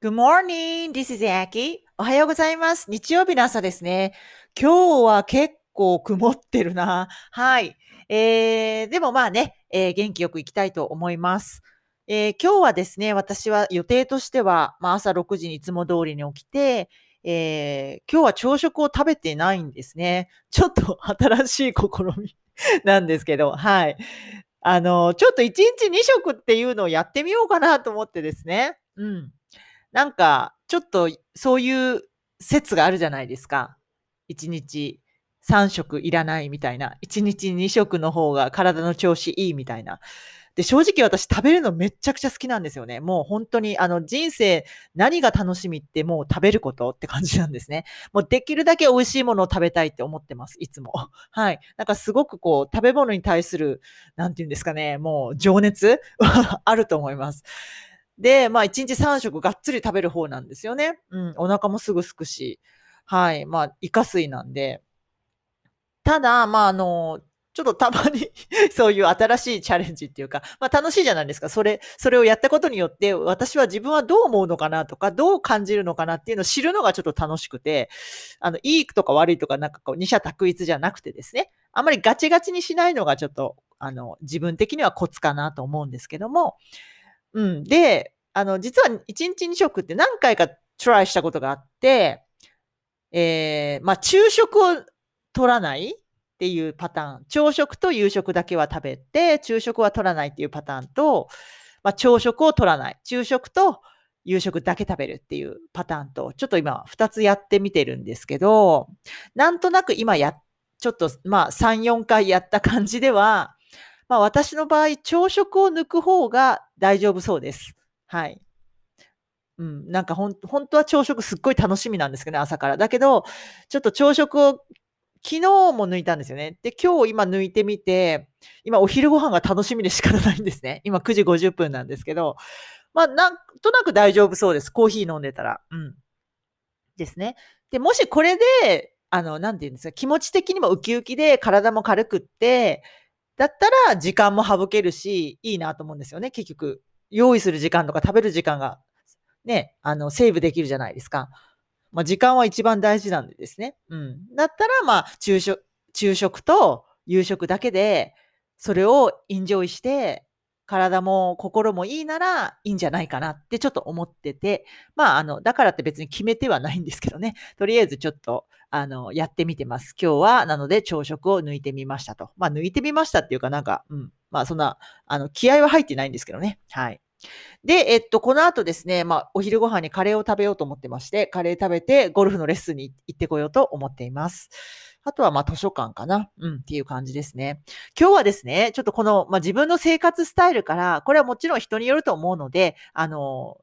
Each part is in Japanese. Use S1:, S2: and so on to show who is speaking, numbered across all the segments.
S1: Good morning. This is Aki. おはようございます。日曜日の朝ですね。今日は結構曇ってるな。はい。えー、でもまあね、えー元気よく行きたいと思います。えー今日はですね、私は予定としては、まあ朝6時にいつも通りに起きて、えー今日は朝食を食べてないんですね。ちょっと新しい試み なんですけど、はい。あの、ちょっと1日2食っていうのをやってみようかなと思ってですね。うん。なんか、ちょっとそういう説があるじゃないですか。1日3食いらないみたいな。1日2食の方が体の調子いいみたいな。で、正直私食べるのめっちゃくちゃ好きなんですよね。もう本当に、あの人生何が楽しみってもう食べることって感じなんですね。もうできるだけ美味しいものを食べたいって思ってます。いつも。はい。なんかすごくこう、食べ物に対する、なんていうんですかね、もう情熱あると思います。で、まあ、1日3食がっつり食べる方なんですよね。うん、お腹もすぐすくし。はい。まあ、イカ水なんで。ただ、まあ、あの、ちょっとたまに そういう新しいチャレンジっていうか、まあ楽しいじゃないですか。それ、それをやったことによって、私は自分はどう思うのかなとか、どう感じるのかなっていうのを知るのがちょっと楽しくて、あの、いいとか悪いとか、なんかこう、二者択一じゃなくてですね、あんまりガチガチにしないのがちょっと、あの、自分的にはコツかなと思うんですけども、うん。で、あの、実は1日2食って何回かトライしたことがあって、えー、まあ、昼食を取らないっていうパターン。朝食と夕食だけは食べて、昼食は取らないっていうパターンと、まあ、朝食を取らない。昼食と夕食だけ食べるっていうパターンと、ちょっと今2つやってみてるんですけど、なんとなく今や、ちょっとまあ3、4回やった感じでは、まあ私の場合、朝食を抜く方が大丈夫そうです。はい。うん、なんかほん、本当は朝食すっごい楽しみなんですけどね、朝から。だけど、ちょっと朝食を昨日も抜いたんですよね。で、今日今抜いてみて、今お昼ご飯が楽しみで仕方ないんですね。今9時50分なんですけど、まあなんとなく大丈夫そうです。コーヒー飲んでたら。うん。ですね。で、もしこれで、あの、なんて言うんですか、気持ち的にもウキウキで体も軽くって、だったら時間も省けるし、いいなと思うんですよね。結局、用意する時間とか食べる時間が、ね、あの、セーブできるじゃないですか。まあ、時間は一番大事なんでですね。うん。だったら、まあ、昼食、昼食と夕食だけで、それをエンジョイして、体も心もいいならいいんじゃないかなってちょっと思ってて、まあ、あの、だからって別に決めてはないんですけどね。とりあえずちょっと、あの、やってみてます。今日は、なので朝食を抜いてみましたと。まあ、抜いてみましたっていうかなんか、うん。まあ、そんな、あの、気合は入ってないんですけどね。はい。で、えっと、この後ですね、まあ、お昼ご飯にカレーを食べようと思ってまして、カレー食べてゴルフのレッスンに行ってこようと思っています。あとは、まあ、図書館かな。うん、っていう感じですね。今日はですね、ちょっとこの、まあ、自分の生活スタイルから、これはもちろん人によると思うので、あの、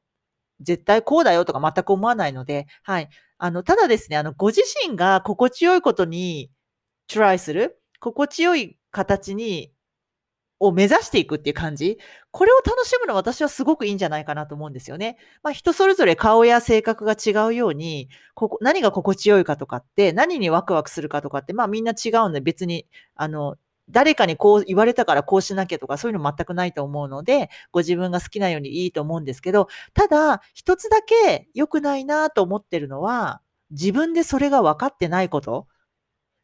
S1: 絶対こうだよとか全く思わないので、はい。あの、ただですね、あの、ご自身が心地よいことにトライする、心地よい形に、を目指していくっていう感じ。これを楽しむの私はすごくいいんじゃないかなと思うんですよね。まあ人それぞれ顔や性格が違うように、ここ何が心地よいかとかって、何にワクワクするかとかって、まあみんな違うんで別に、あの、誰かにこう言われたからこうしなきゃとかそういうの全くないと思うので、ご自分が好きなようにいいと思うんですけど、ただ一つだけ良くないなと思ってるのは、自分でそれが分かってないこと。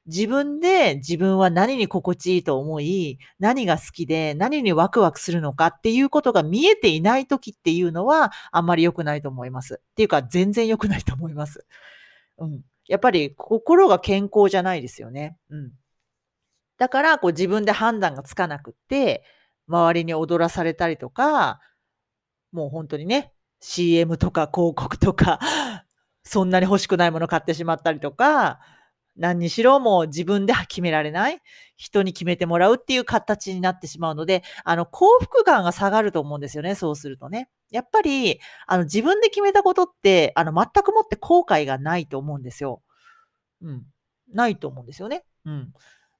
S1: 自分で自分は何に心地いいと思い、何が好きで何にワクワクするのかっていうことが見えていない時っていうのはあんまり良くないと思います。っていうか全然良くないと思います。うん。やっぱり心が健康じゃないですよね。うん。だからこう自分で判断がつかなくって、周りに踊らされたりとか、もう本当にね、CM とか広告とか、そんなに欲しくないもの買ってしまったりとか、何にしろもう自分では決められない。人に決めてもらうっていう形になってしまうので、あの、幸福感が下がると思うんですよね、そうするとね。やっぱり、あの、自分で決めたことって、あの、全くもって後悔がないと思うんですよ。うん。ないと思うんですよね。うん。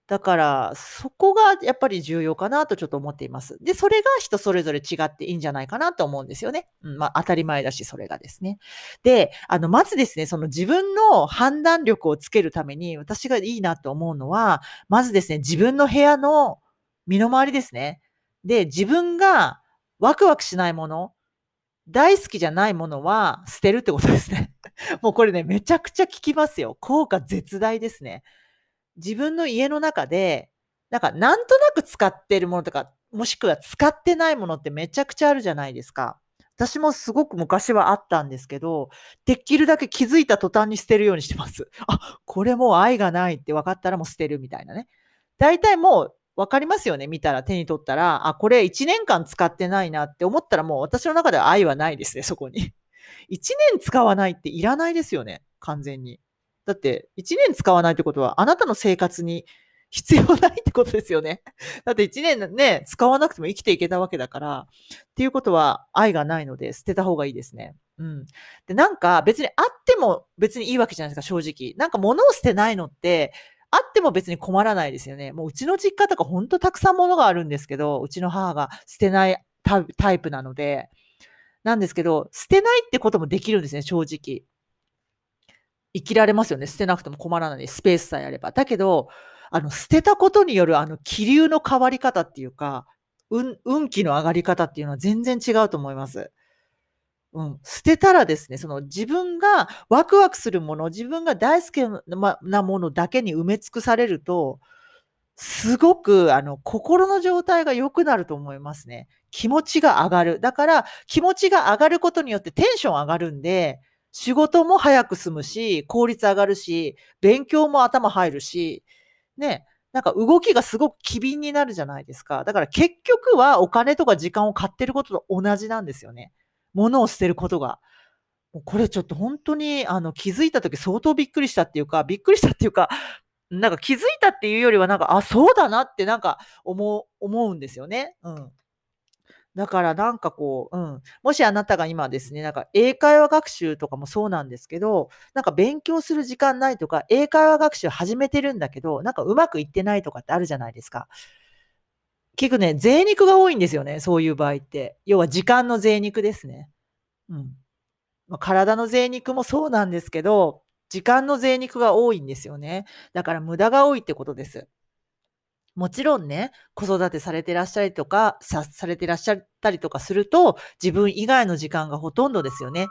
S1: だから、そこがやっぱり重要かなとちょっと思っています。で、それが人それぞれ違っていいんじゃないかなと思うんですよね。うん、まあ当たり前だし、それがですね。で、あの、まずですね、その自分の判断力をつけるために、私がいいなと思うのは、まずですね、自分の部屋の身の回りですね。で、自分がワクワクしないもの、大好きじゃないものは捨てるってことですね。もうこれね、めちゃくちゃ効きますよ。効果絶大ですね。自分の家の中で、なんかなんとなく使ってるものとか、もしくは使ってないものってめちゃくちゃあるじゃないですか。私もすごく昔はあったんですけど、できるだけ気づいた途端に捨てるようにしてます。あ、これもう愛がないって分かったらもう捨てるみたいなね。大体もう分かりますよね。見たら手に取ったら、あ、これ1年間使ってないなって思ったらもう私の中では愛はないですね、そこに。1年使わないっていらないですよね、完全に。だって、1年使わないってことは、あなたの生活に必要ないってことですよね。だって1年ね、使わなくても生きていけたわけだから、っていうことは愛がないので捨てた方がいいですね。うん。で、なんか別にあっても別にいいわけじゃないですか、正直。なんか物を捨てないのって、あっても別に困らないですよね。もううちの実家とかほんとたくさん物があるんですけど、うちの母が捨てないタイプなので、なんですけど、捨てないってこともできるんですね、正直。生きられますよね。捨てなくても困らない。スペースさえあれば。だけど、あの、捨てたことによるあの気流の変わり方っていうか、運、運気の上がり方っていうのは全然違うと思います。うん。捨てたらですね、その自分がワクワクするもの、自分が大好きなものだけに埋め尽くされると、すごく、あの、心の状態が良くなると思いますね。気持ちが上がる。だから、気持ちが上がることによってテンション上がるんで、仕事も早く済むし、効率上がるし、勉強も頭入るし、ね、なんか動きがすごく機敏になるじゃないですか。だから結局はお金とか時間を買ってることと同じなんですよね。物を捨てることが。これちょっと本当にあの気づいた時相当びっくりしたっていうか、びっくりしたっていうか、なんか気づいたっていうよりはなんか、あ、そうだなってなんか思う、思うんですよね。うん。だからなんかこう、うん。もしあなたが今ですね、なんか英会話学習とかもそうなんですけど、なんか勉強する時間ないとか、英会話学習始めてるんだけど、なんかうまくいってないとかってあるじゃないですか。結局ね、贅肉が多いんですよね、そういう場合って。要は時間の贅肉ですね。うん。まあ、体の贅肉もそうなんですけど、時間の贅肉が多いんですよね。だから無駄が多いってことです。もちろんね、子育てされてらっしゃりとか、さされてらっしゃったりとかすると、自分以外の時間がほとんどですよね。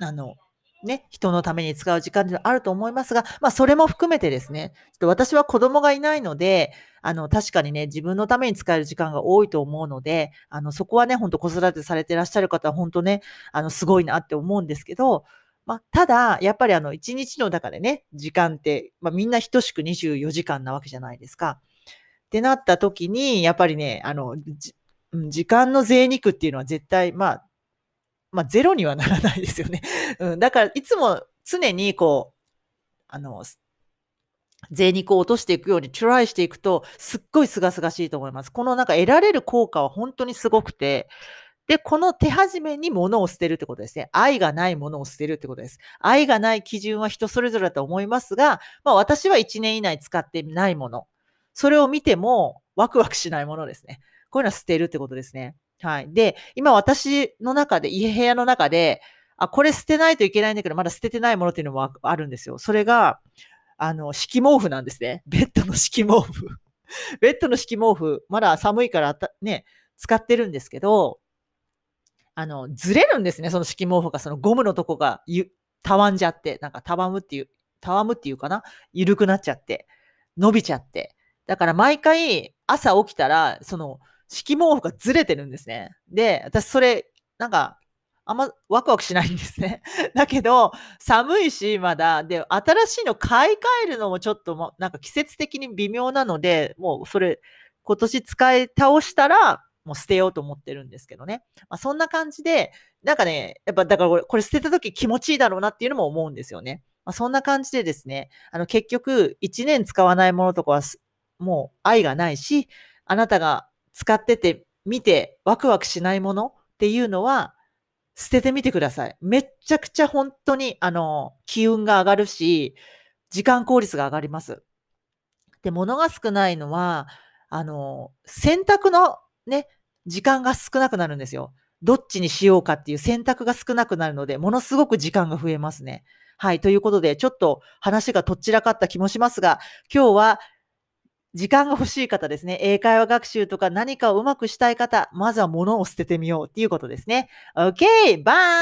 S1: あの、ね、人のために使う時間であると思いますが、まあ、それも含めてですね、ちょっと私は子供がいないので、あの、確かにね、自分のために使える時間が多いと思うので、あの、そこはね、ほんと子育てされてらっしゃる方は本当ね、あの、すごいなって思うんですけど、まあ、ただ、やっぱりあの、1日の中でね、時間って、まあ、みんな等しく24時間なわけじゃないですか。ってなった時に、やっぱりね、あの、時間の贅肉っていうのは絶対、まあ、まあ、ゼロにはならないですよね。うん、だから、いつも常にこう、あの、税肉を落としていくようにトライしていくと、すっごい清々しいと思います。このなんか得られる効果は本当にすごくて、で、この手始めに物を捨てるってことですね。愛がないものを捨てるってことです。愛がない基準は人それぞれだと思いますが、まあ私は1年以内使ってないもの。それを見てもワクワクしないものですね。こういうのは捨てるってことですね。はい。で、今私の中で、家部屋の中で、あ、これ捨てないといけないんだけど、まだ捨ててないものっていうのもあるんですよ。それが、あの、敷毛布なんですね。ベッドの敷毛布。ベッドの敷毛布、まだ寒いからね、使ってるんですけど、あの、ずれるんですね、その敷毛布が、そのゴムのとこがゆ、たわんじゃって、なんかたわむっていう、たわむっていうかな緩くなっちゃって、伸びちゃって。だから毎回朝起きたら、その敷毛布がずれてるんですね。で、私それ、なんか、あんまワクワクしないんですね。だけど、寒いし、まだ。で、新しいの買い替えるのもちょっとも、なんか季節的に微妙なので、もうそれ、今年使い倒したら、もう捨てようと思ってるんですけどね。まあ、そんな感じで、なんかね、やっぱだからこれ捨てた時気持ちいいだろうなっていうのも思うんですよね。まあ、そんな感じでですね、あの結局1年使わないものとかはもう愛がないし、あなたが使ってて見てワクワクしないものっていうのは捨ててみてください。めっちゃくちゃ本当にあの気運が上がるし、時間効率が上がります。で、物が少ないのは、あの、選択のね、時間が少なくなるんですよ。どっちにしようかっていう選択が少なくなるので、ものすごく時間が増えますね。はい。ということで、ちょっと話がとっちらかった気もしますが、今日は時間が欲しい方ですね。英会話学習とか何かをうまくしたい方、まずは物を捨ててみようっていうことですね。OK! バイ